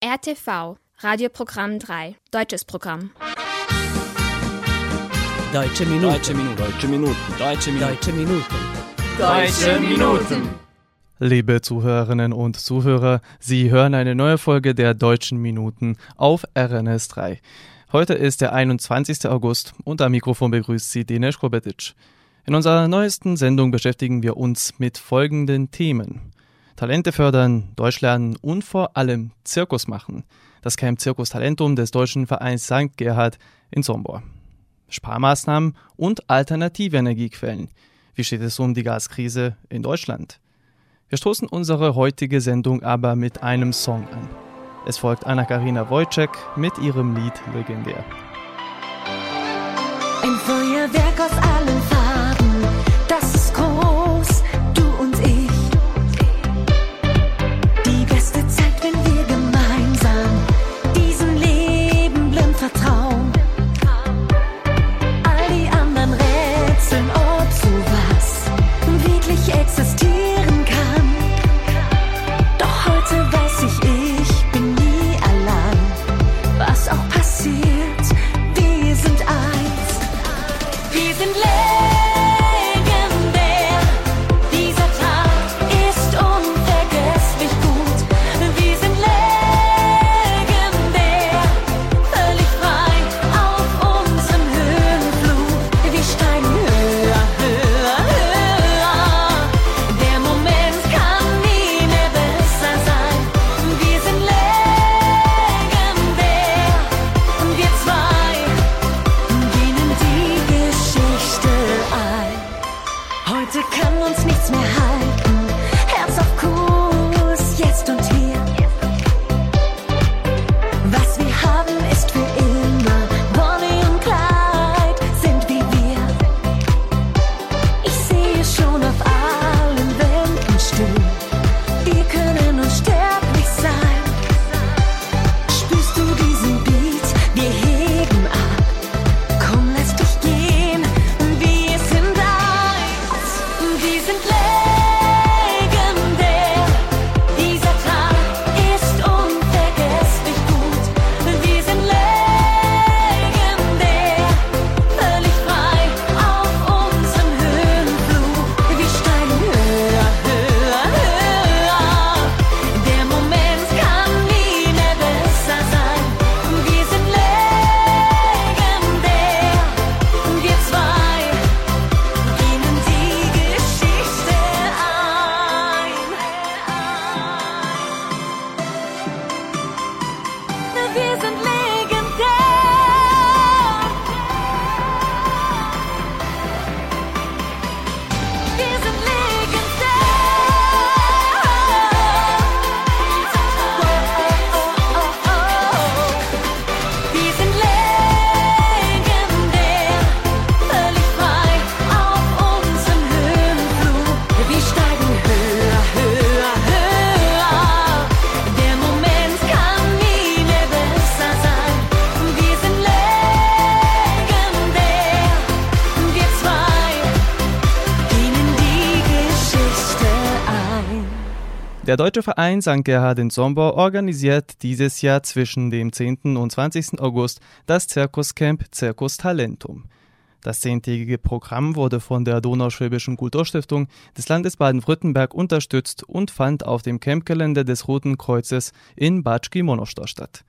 RTV, Radioprogramm 3, deutsches Programm. Deutsche Minuten. Deutsche Minuten. Deutsche Minuten. Deutsche Minuten. Deutsche Minuten. Liebe Zuhörerinnen und Zuhörer, Sie hören eine neue Folge der Deutschen Minuten auf RNS 3. Heute ist der 21. August und am Mikrofon begrüßt Sie Dinesh Kobetic. In unserer neuesten Sendung beschäftigen wir uns mit folgenden Themen. Talente fördern, Deutsch lernen und vor allem Zirkus machen. Das Camp Zirkus Talentum des Deutschen Vereins St. Gerhard in Sombor. Sparmaßnahmen und alternative Energiequellen. Wie steht es um die Gaskrise in Deutschland? Wir stoßen unsere heutige Sendung aber mit einem Song an. Es folgt Anna-Karina Wojcik mit ihrem Lied Legendär. Ein Feuerwerk aus Deutsche Verein St. Gerhard in Sombor organisiert dieses Jahr zwischen dem 10. und 20. August das Zirkuscamp Circus Talentum. Das zehntägige Programm wurde von der Donauschwäbischen Kulturstiftung des Landes Baden-Württemberg unterstützt und fand auf dem Campgelände des Roten Kreuzes in Batschki Monostor statt.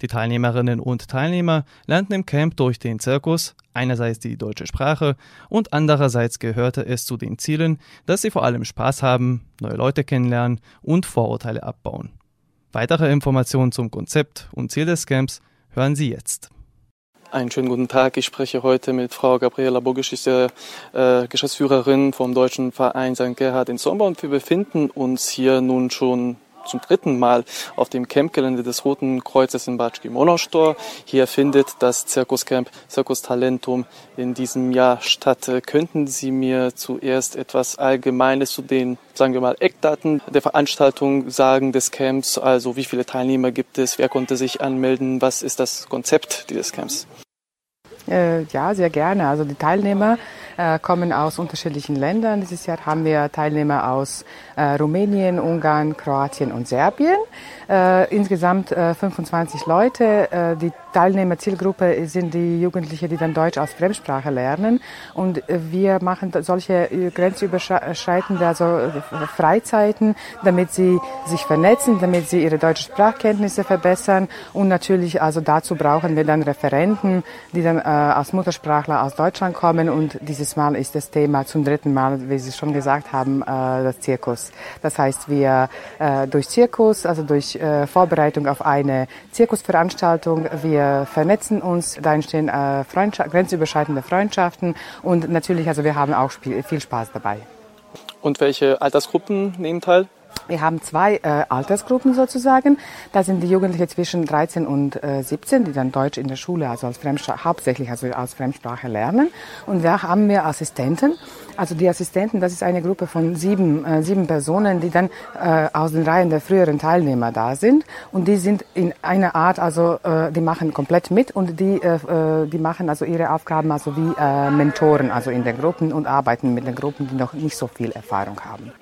Die Teilnehmerinnen und Teilnehmer lernten im Camp durch den Zirkus einerseits die deutsche Sprache und andererseits gehörte es zu den Zielen, dass sie vor allem Spaß haben, neue Leute kennenlernen und Vorurteile abbauen. Weitere Informationen zum Konzept und Ziel des Camps hören Sie jetzt. Einen schönen guten Tag. Ich spreche heute mit Frau Gabriela Bogisch, ist der äh, Geschäftsführerin vom Deutschen Verein St. Gerhard in Sommer und wir befinden uns hier nun schon zum dritten Mal auf dem Campgelände des Roten Kreuzes in Batschki Monostor. Hier findet das Zirkuscamp Circus Talentum in diesem Jahr statt. Könnten Sie mir zuerst etwas Allgemeines zu den, sagen wir mal, Eckdaten der Veranstaltung sagen des Camps? Also wie viele Teilnehmer gibt es? Wer konnte sich anmelden? Was ist das Konzept dieses Camps? Äh, ja, sehr gerne. Also die Teilnehmer äh, kommen aus unterschiedlichen Ländern. Dieses Jahr haben wir Teilnehmer aus äh, Rumänien, Ungarn, Kroatien und Serbien. Äh, insgesamt äh, 25 Leute. Äh, die Teilnehmerzielgruppe sind die Jugendlichen, die dann Deutsch als Fremdsprache lernen. Und wir machen solche grenzüberschreitende also Freizeiten, damit sie sich vernetzen, damit sie ihre deutsche Sprachkenntnisse verbessern. Und natürlich, also dazu brauchen wir dann Referenten, die dann als Muttersprachler aus Deutschland kommen. Und dieses Mal ist das Thema zum dritten Mal, wie Sie schon gesagt haben, äh, das Zirkus. Das heißt, wir äh, durch Zirkus, also durch äh, Vorbereitung auf eine Zirkusveranstaltung, wir vernetzen uns, da entstehen Freundschaft, grenzüberschreitende Freundschaften und natürlich, also wir haben auch viel Spaß dabei. Und welche Altersgruppen nehmen teil? Wir haben zwei äh, Altersgruppen sozusagen. Da sind die Jugendlichen zwischen 13 und äh, 17, die dann Deutsch in der Schule, also als Fremdsprache, hauptsächlich also als Fremdsprache lernen. Und da haben wir Assistenten. Also die Assistenten, das ist eine Gruppe von sieben, äh, sieben Personen, die dann äh, aus den Reihen der früheren Teilnehmer da sind. Und die sind in einer Art, also äh, die machen komplett mit und die, äh, äh, die machen also ihre Aufgaben also wie äh, Mentoren, also in den Gruppen und arbeiten mit den Gruppen, die noch nicht so viel Erfahrung haben.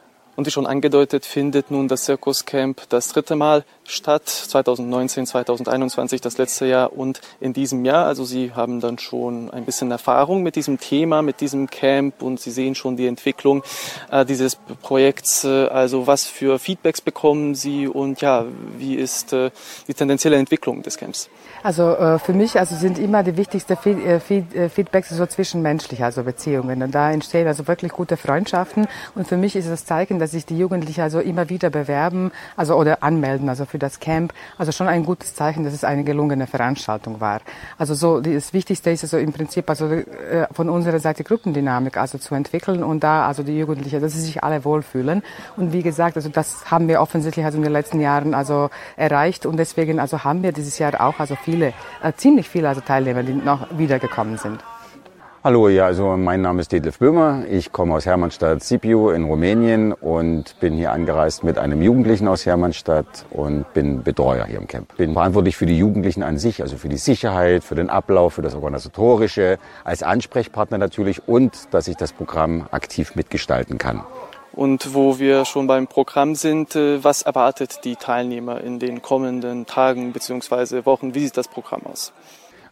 Und wie schon angedeutet, findet nun das Zirkuscamp das dritte Mal statt, 2019, 2021, das letzte Jahr und in diesem Jahr. Also Sie haben dann schon ein bisschen Erfahrung mit diesem Thema, mit diesem Camp und Sie sehen schon die Entwicklung äh, dieses Projekts. Äh, also was für Feedbacks bekommen Sie und ja, wie ist äh, die tendenzielle Entwicklung des Camps? Also äh, für mich also sind immer die wichtigsten Feed, äh, äh, Feedbacks so zwischenmenschlich, also Beziehungen. Und da entstehen also wirklich gute Freundschaften. Und für mich ist das Zeichen, dass sich die Jugendlichen also immer wieder bewerben, also oder anmelden, also für das Camp. Also schon ein gutes Zeichen, dass es eine gelungene Veranstaltung war. Also so das Wichtigste ist also im Prinzip also äh, von unserer Seite Gruppendynamik also zu entwickeln und da also die Jugendlichen, dass sie sich alle wohlfühlen. Und wie gesagt, also das haben wir offensichtlich also in den letzten Jahren also erreicht und deswegen also haben wir dieses Jahr auch also viele, äh, ziemlich viele also Teilnehmer, die noch wiedergekommen sind. Hallo, ja, also mein Name ist Detlef Böhmer. Ich komme aus Hermannstadt Sibiu in Rumänien und bin hier angereist mit einem Jugendlichen aus Hermannstadt und bin Betreuer hier im Camp. Bin verantwortlich für die Jugendlichen an sich, also für die Sicherheit, für den Ablauf, für das Organisatorische, als Ansprechpartner natürlich und dass ich das Programm aktiv mitgestalten kann. Und wo wir schon beim Programm sind, äh, was erwartet die Teilnehmer in den kommenden Tagen bzw. Wochen? Wie sieht das Programm aus?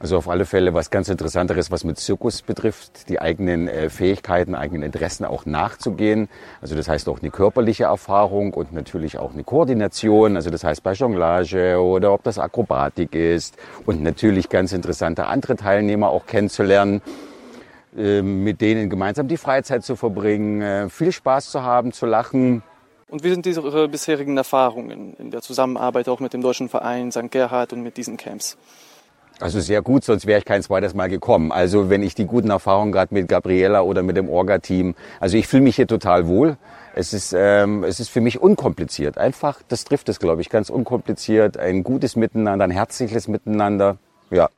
Also auf alle Fälle was ganz Interessanteres, was mit Zirkus betrifft, die eigenen äh, Fähigkeiten, eigenen Interessen auch nachzugehen. Also das heißt auch eine körperliche Erfahrung und natürlich auch eine Koordination. Also das heißt bei Jonglage oder ob das Akrobatik ist und natürlich ganz interessante andere Teilnehmer auch kennenzulernen äh, mit denen gemeinsam die Freizeit zu verbringen, äh, viel Spaß zu haben, zu lachen. Und wie sind Ihre bisherigen Erfahrungen in der Zusammenarbeit auch mit dem Deutschen Verein St. Gerhard und mit diesen Camps? Also sehr gut, sonst wäre ich kein zweites Mal gekommen. Also wenn ich die guten Erfahrungen gerade mit Gabriela oder mit dem Orga-Team, also ich fühle mich hier total wohl. Es ist, ähm, es ist für mich unkompliziert. Einfach, das trifft es, glaube ich, ganz unkompliziert. Ein gutes Miteinander, ein herzliches Miteinander. Ja.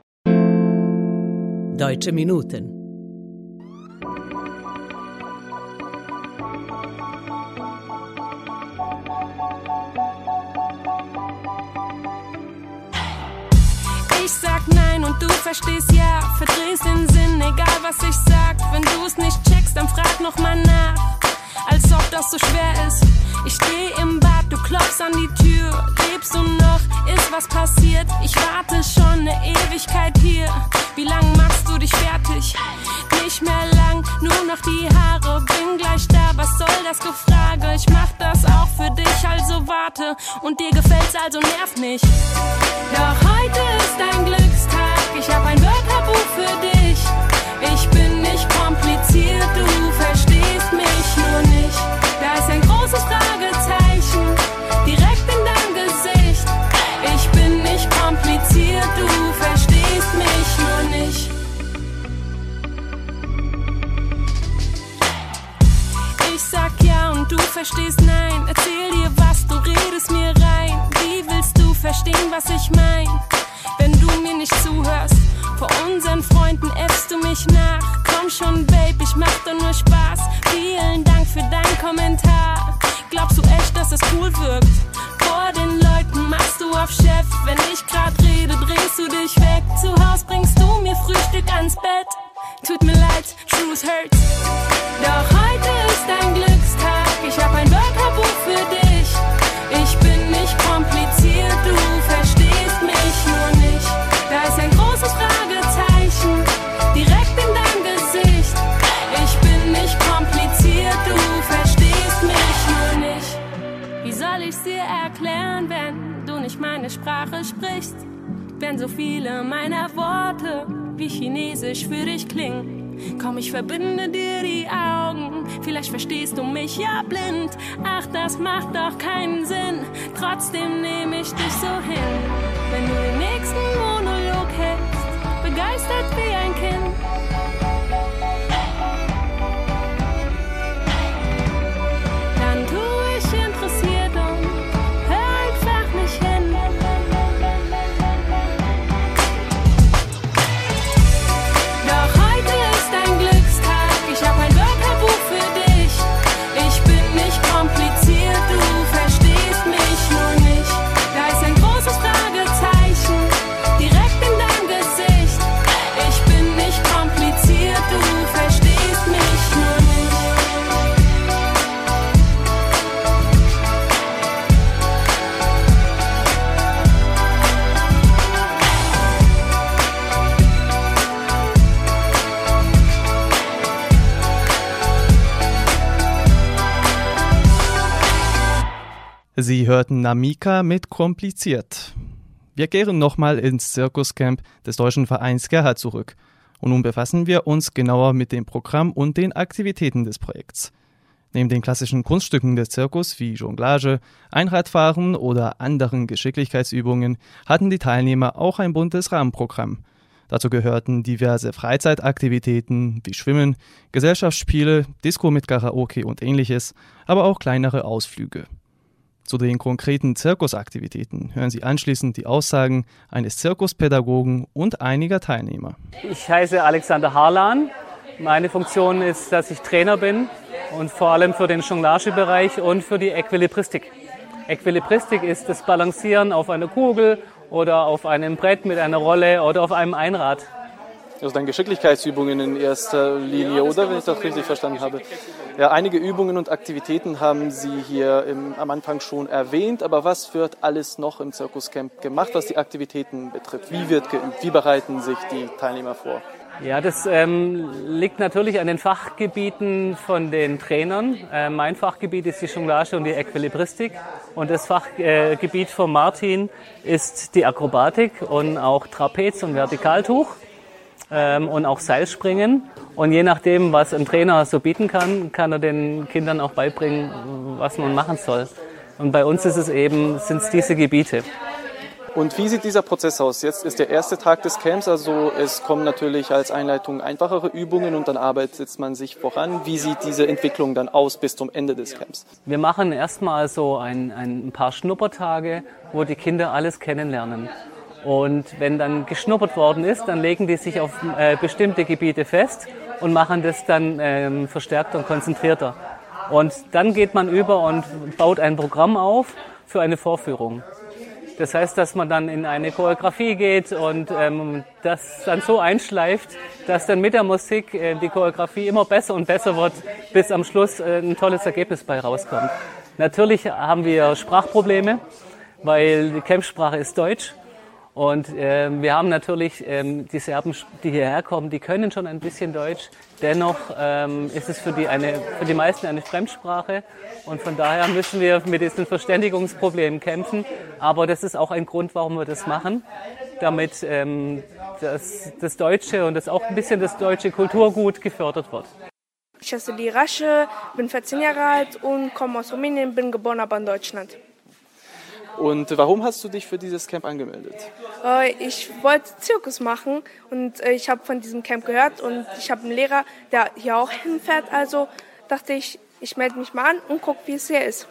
Deutsche Minuten. Ich sag und du verstehst ja. Verdrehst den Sinn, egal was ich sag. Wenn du es nicht checkst, dann frag noch mal nach. Als ob das so schwer ist. Ich steh im Bad, du klopfst an die Tür. Lebst du noch? Ist was passiert? Ich warte schon eine Ewigkeit hier. Wie lang machst du dich fertig? Nicht mehr lang, nur noch die Haare. Bin gleich da, was soll das Gefrage? Ich mach das auch für dich, also warte. Und dir gefällt's, also nerv nicht. Doch heute ist dein Glückstag. Ich hab ein Wörterbuch für dich. Ich bin nicht kompliziert, du verstehst mich nur nicht. Da ist ein großes Fragezeichen direkt in deinem Gesicht. Ich bin nicht kompliziert, du verstehst mich nur nicht. Ich sag ja und du verstehst nein. Erzähl dir was, du redest mir rein. Wie willst du verstehen, was ich mein? Nicht zuhörst, vor unseren Freunden äffst du mich nach. Komm schon, Babe, ich mach doch nur Spaß. Vielen Dank für deinen Kommentar. Glaubst du echt, dass es cool wirkt? Vor den Leuten machst du auf Chef. Wenn ich grad rede, drehst du dich weg. Zu Haus bringst du mir Frühstück ans Bett. Tut mir leid, Truth hurts. Doch heute ist ein Glückstag. Ich hab ein Wörterbuch für dich. Ich bin nicht kompliziert, du Da ist ein großes Fragezeichen direkt in dein Gesicht. Ich bin nicht kompliziert, du verstehst mich nur nicht. Wie soll ich's dir erklären, wenn du nicht meine Sprache sprichst? Wenn so viele meiner Worte wie Chinesisch für dich klingen. Komm, ich verbinde dir die Augen. Vielleicht verstehst du mich ja blind. Ach, das macht doch keinen Sinn. Trotzdem nehme ich dich so hin. Wenn du den nächsten Monolog that me. Sie hörten Namika mit Kompliziert. Wir kehren nochmal ins Zirkuscamp des Deutschen Vereins Gerhard zurück. Und nun befassen wir uns genauer mit dem Programm und den Aktivitäten des Projekts. Neben den klassischen Kunststücken des Zirkus wie Jonglage, Einradfahren oder anderen Geschicklichkeitsübungen hatten die Teilnehmer auch ein buntes Rahmenprogramm. Dazu gehörten diverse Freizeitaktivitäten wie Schwimmen, Gesellschaftsspiele, Disco mit Karaoke und ähnliches, aber auch kleinere Ausflüge. Zu den konkreten Zirkusaktivitäten hören Sie anschließend die Aussagen eines Zirkuspädagogen und einiger Teilnehmer. Ich heiße Alexander Harlan. Meine Funktion ist, dass ich Trainer bin und vor allem für den Jonglagebereich und für die Äquilibristik. Äquilibristik ist das Balancieren auf einer Kugel oder auf einem Brett mit einer Rolle oder auf einem Einrad. Also dann Geschicklichkeitsübungen in erster Linie, oder wenn ich das richtig verstanden habe. Ja, einige Übungen und Aktivitäten haben Sie hier im, am Anfang schon erwähnt, aber was wird alles noch im Zirkuscamp gemacht, was die Aktivitäten betrifft? Wie wird geübt? Wie bereiten sich die Teilnehmer vor? Ja, das ähm, liegt natürlich an den Fachgebieten von den Trainern. Äh, mein Fachgebiet ist die Jonglage und die Äquilibristik. Und das Fachgebiet von Martin ist die Akrobatik und auch Trapez und Vertikaltuch ähm, und auch Seilspringen. Und je nachdem, was ein Trainer so bieten kann, kann er den Kindern auch beibringen, was man machen soll. Und bei uns ist es eben, sind es diese Gebiete. Und wie sieht dieser Prozess aus? Jetzt ist der erste Tag des Camps, also es kommen natürlich als Einleitung einfachere Übungen und dann arbeitet man sich voran. Wie sieht diese Entwicklung dann aus bis zum Ende des Camps? Wir machen erstmal so ein, ein paar Schnuppertage, wo die Kinder alles kennenlernen. Und wenn dann geschnuppert worden ist, dann legen die sich auf äh, bestimmte Gebiete fest und machen das dann ähm, verstärkter und konzentrierter. Und dann geht man über und baut ein Programm auf für eine Vorführung. Das heißt, dass man dann in eine Choreografie geht und ähm, das dann so einschleift, dass dann mit der Musik äh, die Choreografie immer besser und besser wird, bis am Schluss äh, ein tolles Ergebnis bei rauskommt. Natürlich haben wir Sprachprobleme, weil die Campsprache ist Deutsch. Und ähm, wir haben natürlich ähm, die Serben, die hierher kommen, die können schon ein bisschen Deutsch. Dennoch ähm, ist es für die, eine, für die meisten eine Fremdsprache. Und von daher müssen wir mit diesen Verständigungsproblemen kämpfen. Aber das ist auch ein Grund, warum wir das machen, damit ähm, das, das Deutsche und das auch ein bisschen das deutsche Kulturgut gefördert wird. Ich heiße die Rasche, bin 14 Jahre alt und komme aus Rumänien, bin geboren aber in Deutschland. Und warum hast du dich für dieses Camp angemeldet? Äh, Ich wollte Zirkus machen und äh, ich habe von diesem Camp gehört und ich habe einen Lehrer, der hier auch hinfährt. Also dachte ich, ich melde mich mal an und gucke, wie es hier ist.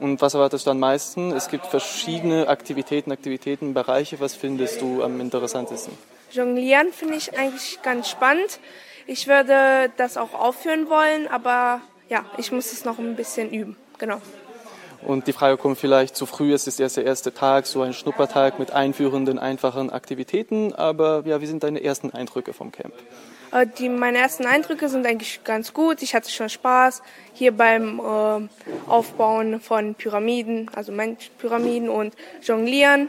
Und was erwartest du am meisten? Es gibt verschiedene Aktivitäten, Aktivitäten, Bereiche. Was findest du am interessantesten? Jonglieren finde ich eigentlich ganz spannend. Ich würde das auch aufführen wollen, aber ja, ich muss es noch ein bisschen üben. Genau. Und die Frage kommt vielleicht zu früh, es ist erst der erste Tag, so ein Schnuppertag mit einführenden, einfachen Aktivitäten. Aber ja, wie sind deine ersten Eindrücke vom Camp? Äh, Die, meine ersten Eindrücke sind eigentlich ganz gut. Ich hatte schon Spaß hier beim äh, Aufbauen von Pyramiden, also Menschpyramiden und Jonglieren.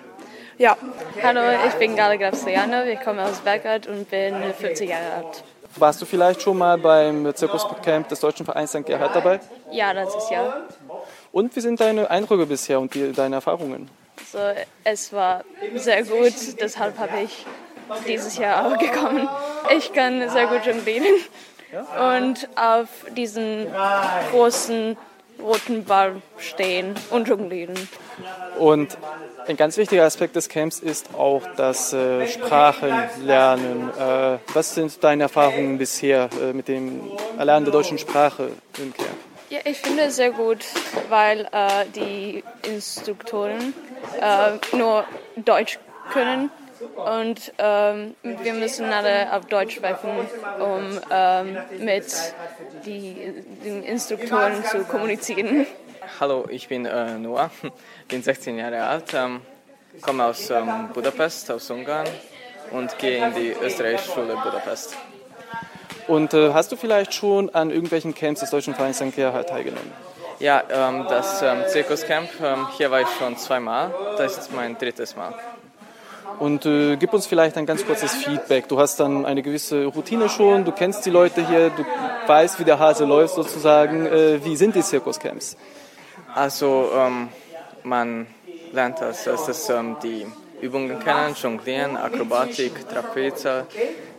Ja. Hallo, ich bin Gala Grafsiane, ich komme aus Belgrad und bin 40 Jahre alt. Warst du vielleicht schon mal beim Zirkuscamp des Deutschen Vereins St. Gerhard dabei? Ja, letztes Jahr. Und wie sind deine Eindrücke bisher und die, deine Erfahrungen? Also, es war sehr gut, deshalb habe ich dieses Jahr auch gekommen. Ich kann sehr gut jonglieren und auf diesen großen roten Ball stehen und jonglieren. Und ein ganz wichtiger Aspekt des Camps ist auch das äh, Sprachenlernen. Äh, was sind deine Erfahrungen bisher äh, mit dem Erlernen der deutschen Sprache im Camp? Ja, ich finde es sehr gut, weil äh, die Instruktoren äh, nur Deutsch können und ähm, wir müssen alle auf Deutsch sprechen, um ähm, mit die, den Instruktoren zu kommunizieren. Hallo, ich bin äh, Noah, bin 16 Jahre alt, ähm, komme aus ähm, Budapest, aus Ungarn und gehe in die österreichische Schule Budapest. Und äh, hast du vielleicht schon an irgendwelchen Camps des Deutschen Vereins St. Gerhard teilgenommen? Ja, ähm, das ähm, Zirkuscamp, ähm, hier war ich schon zweimal, das ist mein drittes Mal. Und äh, gib uns vielleicht ein ganz kurzes Feedback. Du hast dann eine gewisse Routine schon, du kennst die Leute hier, du weißt, wie der Hase läuft sozusagen. Äh, wie sind die Zirkuscamps? Also ähm, man lernt als erstes ähm, die Übungen kennen, Jonglieren, Akrobatik, Trapez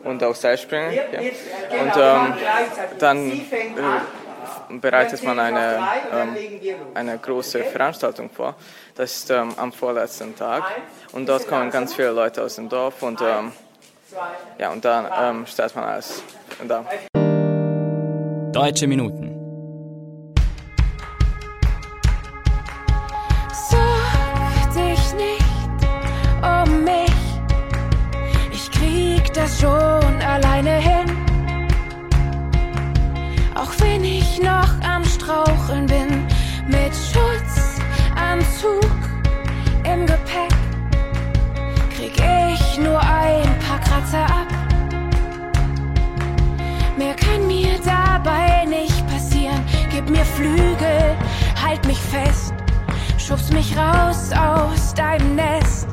und auch Seilspringen. Ja. Und ähm, dann äh, bereitet man eine, ähm, eine große Veranstaltung vor. Das ist ähm, am vorletzten Tag und dort kommen ganz viele Leute aus dem Dorf und ähm, ja und dann ähm, stellt man alles da. Deutsche Minuten. Schutzanzug im Gepäck, krieg ich nur ein paar Kratzer ab. Mehr kann mir dabei nicht passieren. Gib mir Flügel, halt mich fest, schubst mich raus aus deinem Nest.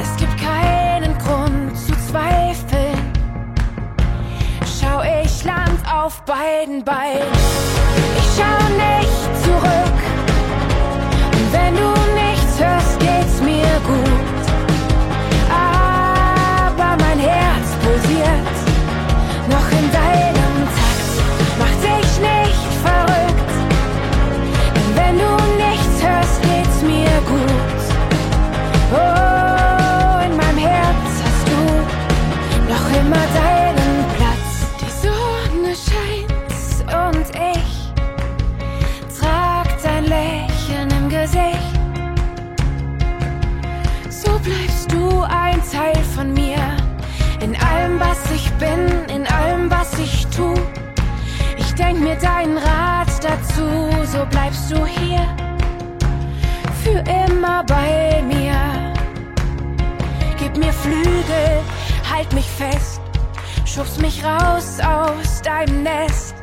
Es gibt keinen Grund zu zweifeln. Schau, ich land auf beiden Beinen. Noch in deinem denk mir deinen Rat dazu, so bleibst du hier. Für immer bei mir. Gib mir Flügel, halt mich fest. Schubst mich raus aus deinem Nest.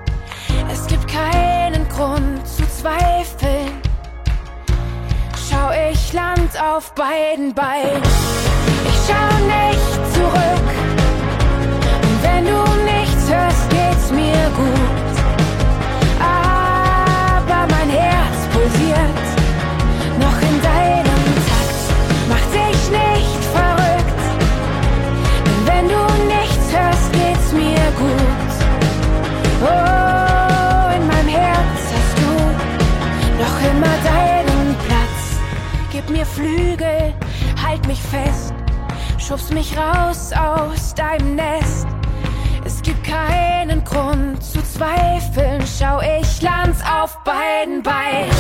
Es gibt keinen Grund zu zweifeln. Schau, ich land auf beiden Beinen. Fest, schubst mich raus aus deinem Nest. Es gibt keinen Grund zu zweifeln, schau ich land's auf beiden Beinen.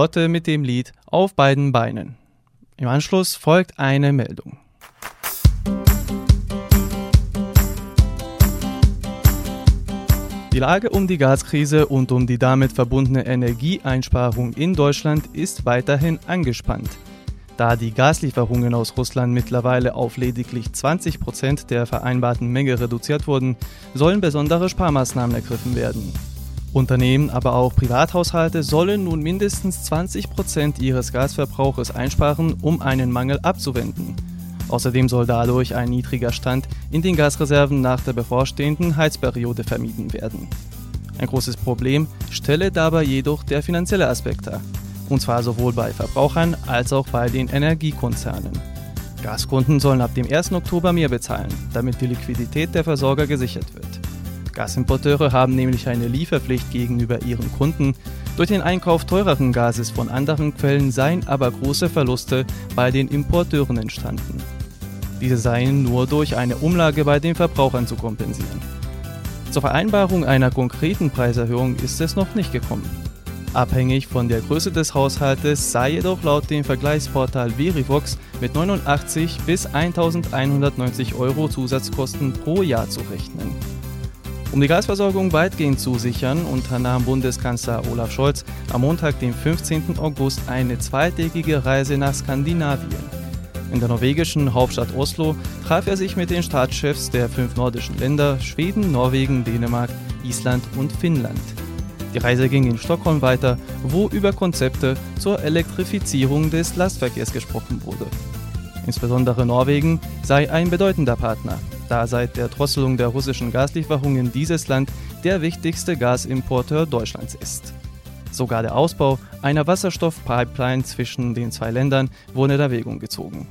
Lotte mit dem Lied Auf beiden Beinen. Im Anschluss folgt eine Meldung. Die Lage um die Gaskrise und um die damit verbundene Energieeinsparung in Deutschland ist weiterhin angespannt. Da die Gaslieferungen aus Russland mittlerweile auf lediglich 20 Prozent der vereinbarten Menge reduziert wurden, sollen besondere Sparmaßnahmen ergriffen werden. Unternehmen, aber auch Privathaushalte sollen nun mindestens 20 Prozent ihres Gasverbrauches einsparen, um einen Mangel abzuwenden. Außerdem soll dadurch ein niedriger Stand in den Gasreserven nach der bevorstehenden Heizperiode vermieden werden. Ein großes Problem stelle dabei jedoch der finanzielle Aspekt dar, und zwar sowohl bei Verbrauchern als auch bei den Energiekonzernen. Gaskunden sollen ab dem 1. Oktober mehr bezahlen, damit die Liquidität der Versorger gesichert wird. Gasimporteure haben nämlich eine Lieferpflicht gegenüber ihren Kunden. Durch den Einkauf teureren Gases von anderen Quellen seien aber große Verluste bei den Importeuren entstanden. Diese seien nur durch eine Umlage bei den Verbrauchern zu kompensieren. Zur Vereinbarung einer konkreten Preiserhöhung ist es noch nicht gekommen. Abhängig von der Größe des Haushaltes sei jedoch laut dem Vergleichsportal Verivox mit 89 bis 1190 Euro Zusatzkosten pro Jahr zu rechnen. Um die Gasversorgung weitgehend zu sichern, unternahm Bundeskanzler Olaf Scholz am Montag, den 15. August, eine zweitägige Reise nach Skandinavien. In der norwegischen Hauptstadt Oslo traf er sich mit den Staatschefs der fünf nordischen Länder Schweden, Norwegen, Dänemark, Island und Finnland. Die Reise ging in Stockholm weiter, wo über Konzepte zur Elektrifizierung des Lastverkehrs gesprochen wurde. Insbesondere Norwegen sei ein bedeutender Partner, da seit der Drosselung der russischen Gaslieferungen dieses Land der wichtigste Gasimporteur Deutschlands ist. Sogar der Ausbau einer Wasserstoffpipeline zwischen den zwei Ländern wurde in Erwägung gezogen.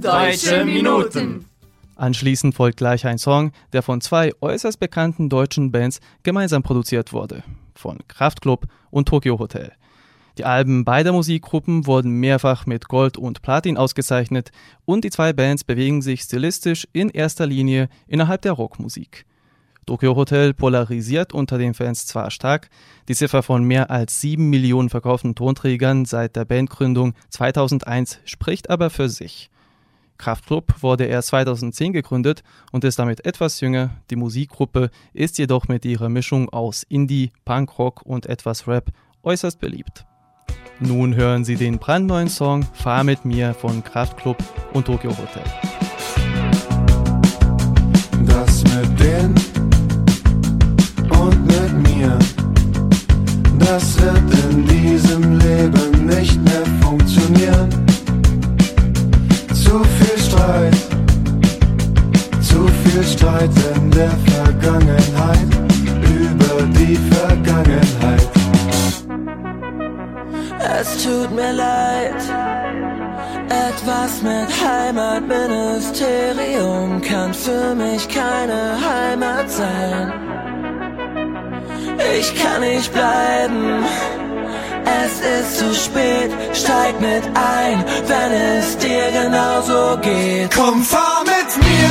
Deutsche Minuten. Anschließend folgt gleich ein Song, der von zwei äußerst bekannten deutschen Bands gemeinsam produziert wurde, von Kraftklub und Tokyo Hotel. Die Alben beider Musikgruppen wurden mehrfach mit Gold und Platin ausgezeichnet und die zwei Bands bewegen sich stilistisch in erster Linie innerhalb der Rockmusik. Tokyo Hotel polarisiert unter den Fans zwar stark, die Ziffer von mehr als sieben Millionen verkauften Tonträgern seit der Bandgründung 2001 spricht aber für sich. Kraftklub wurde erst 2010 gegründet und ist damit etwas jünger. Die Musikgruppe ist jedoch mit ihrer Mischung aus Indie, Punkrock und etwas Rap äußerst beliebt. Nun hören Sie den brandneuen Song Fahr mit mir von Kraftklub und Tokyo Hotel. Das mit den und mit mir, das wird in diesem Leben nicht mehr funktionieren. Zu viel Streit, zu viel Streit in der Vergangenheit, über die Vergangenheit. Es tut mir leid, etwas mit Heimatministerium kann für mich keine Heimat sein. Ich kann nicht bleiben. Es ist zu spät, steig mit ein, wenn es dir genauso geht. Komm, fahr mit mir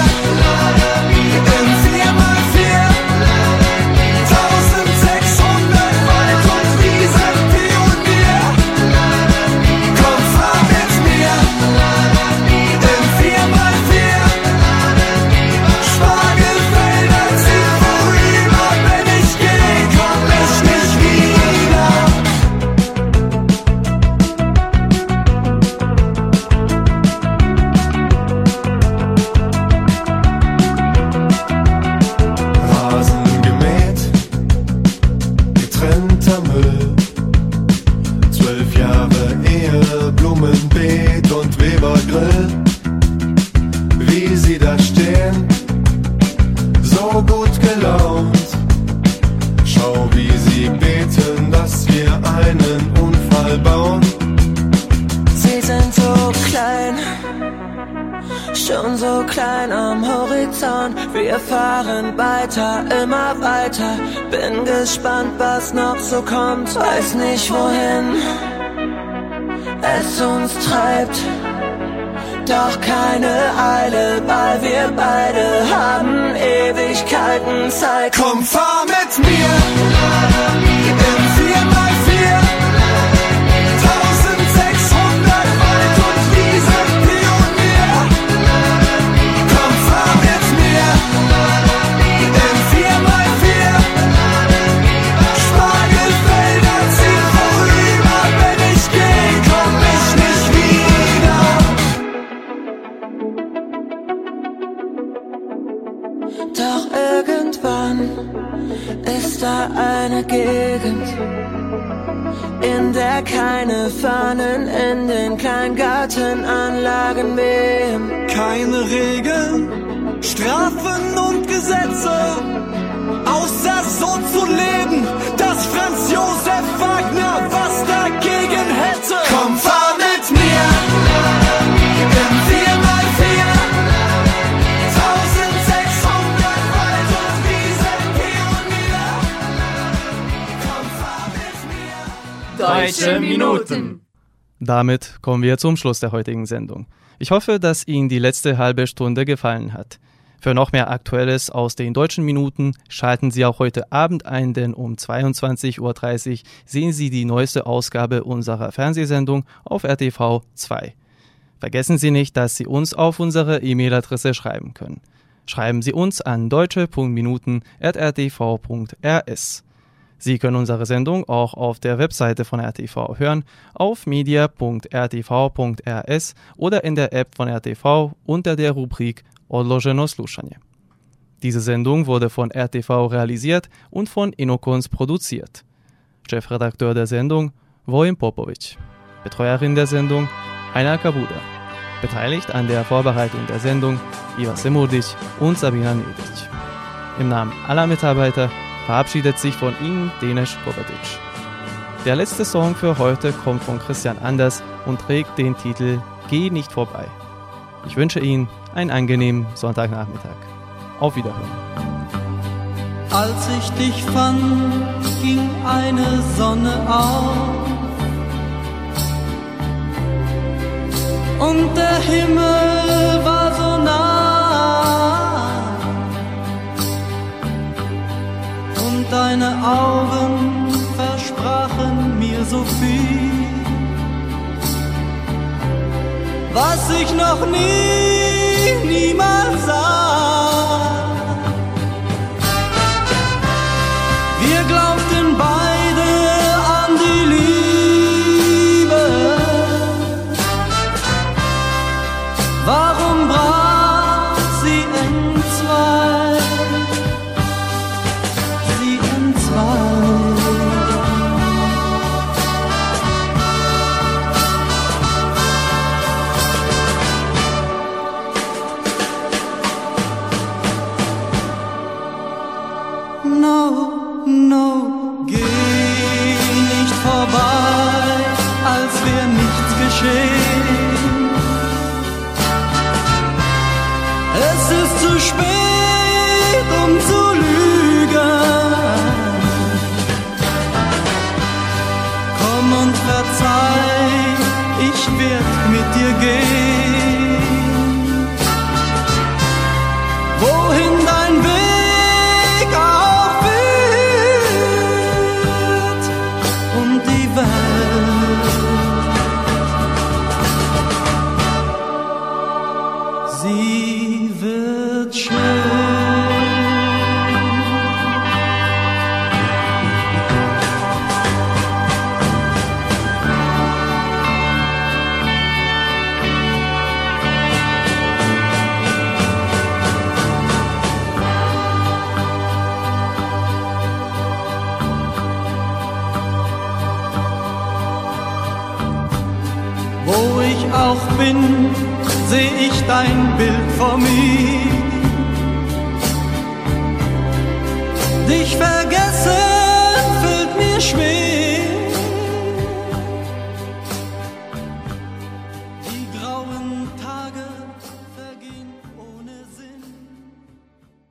gespannt, was noch so kommt. Weiß nicht wohin es uns treibt. Doch keine Eile, weil wir beide haben Ewigkeiten Zeit. Komm, fahr mit mir Deutsche Minuten. Damit kommen wir zum Schluss der heutigen Sendung. Ich hoffe, dass Ihnen die letzte halbe Stunde gefallen hat. Für noch mehr Aktuelles aus den deutschen Minuten schalten Sie auch heute Abend ein, denn um 22.30 Uhr sehen Sie die neueste Ausgabe unserer Fernsehsendung auf RTV 2. Vergessen Sie nicht, dass Sie uns auf unsere E-Mail-Adresse schreiben können. Schreiben Sie uns an deutsche.minuten.rtv.rs. Sie können unsere Sendung auch auf der Webseite von RTV hören, auf media.rtv.rs oder in der App von RTV unter der Rubrik Odloženo slušanje. Diese Sendung wurde von RTV realisiert und von Inokons produziert. Chefredakteur der Sendung Vojin Popovic. Betreuerin der Sendung Heiner Kabuda. Beteiligt an der Vorbereitung der Sendung Iva Semurdic und Sabina Nedic. Im Namen aller Mitarbeiter verabschiedet sich von Ihnen Denis Kovacic. Der letzte Song für heute kommt von Christian Anders und trägt den Titel Geh nicht vorbei. Ich wünsche Ihnen einen angenehmen Sonntagnachmittag. Auf Wiederhören. Als ich dich fand, ging eine Sonne auf. Und der Himmel war deine Augen versprachen mir so viel. Was ich noch nie, niemals sah.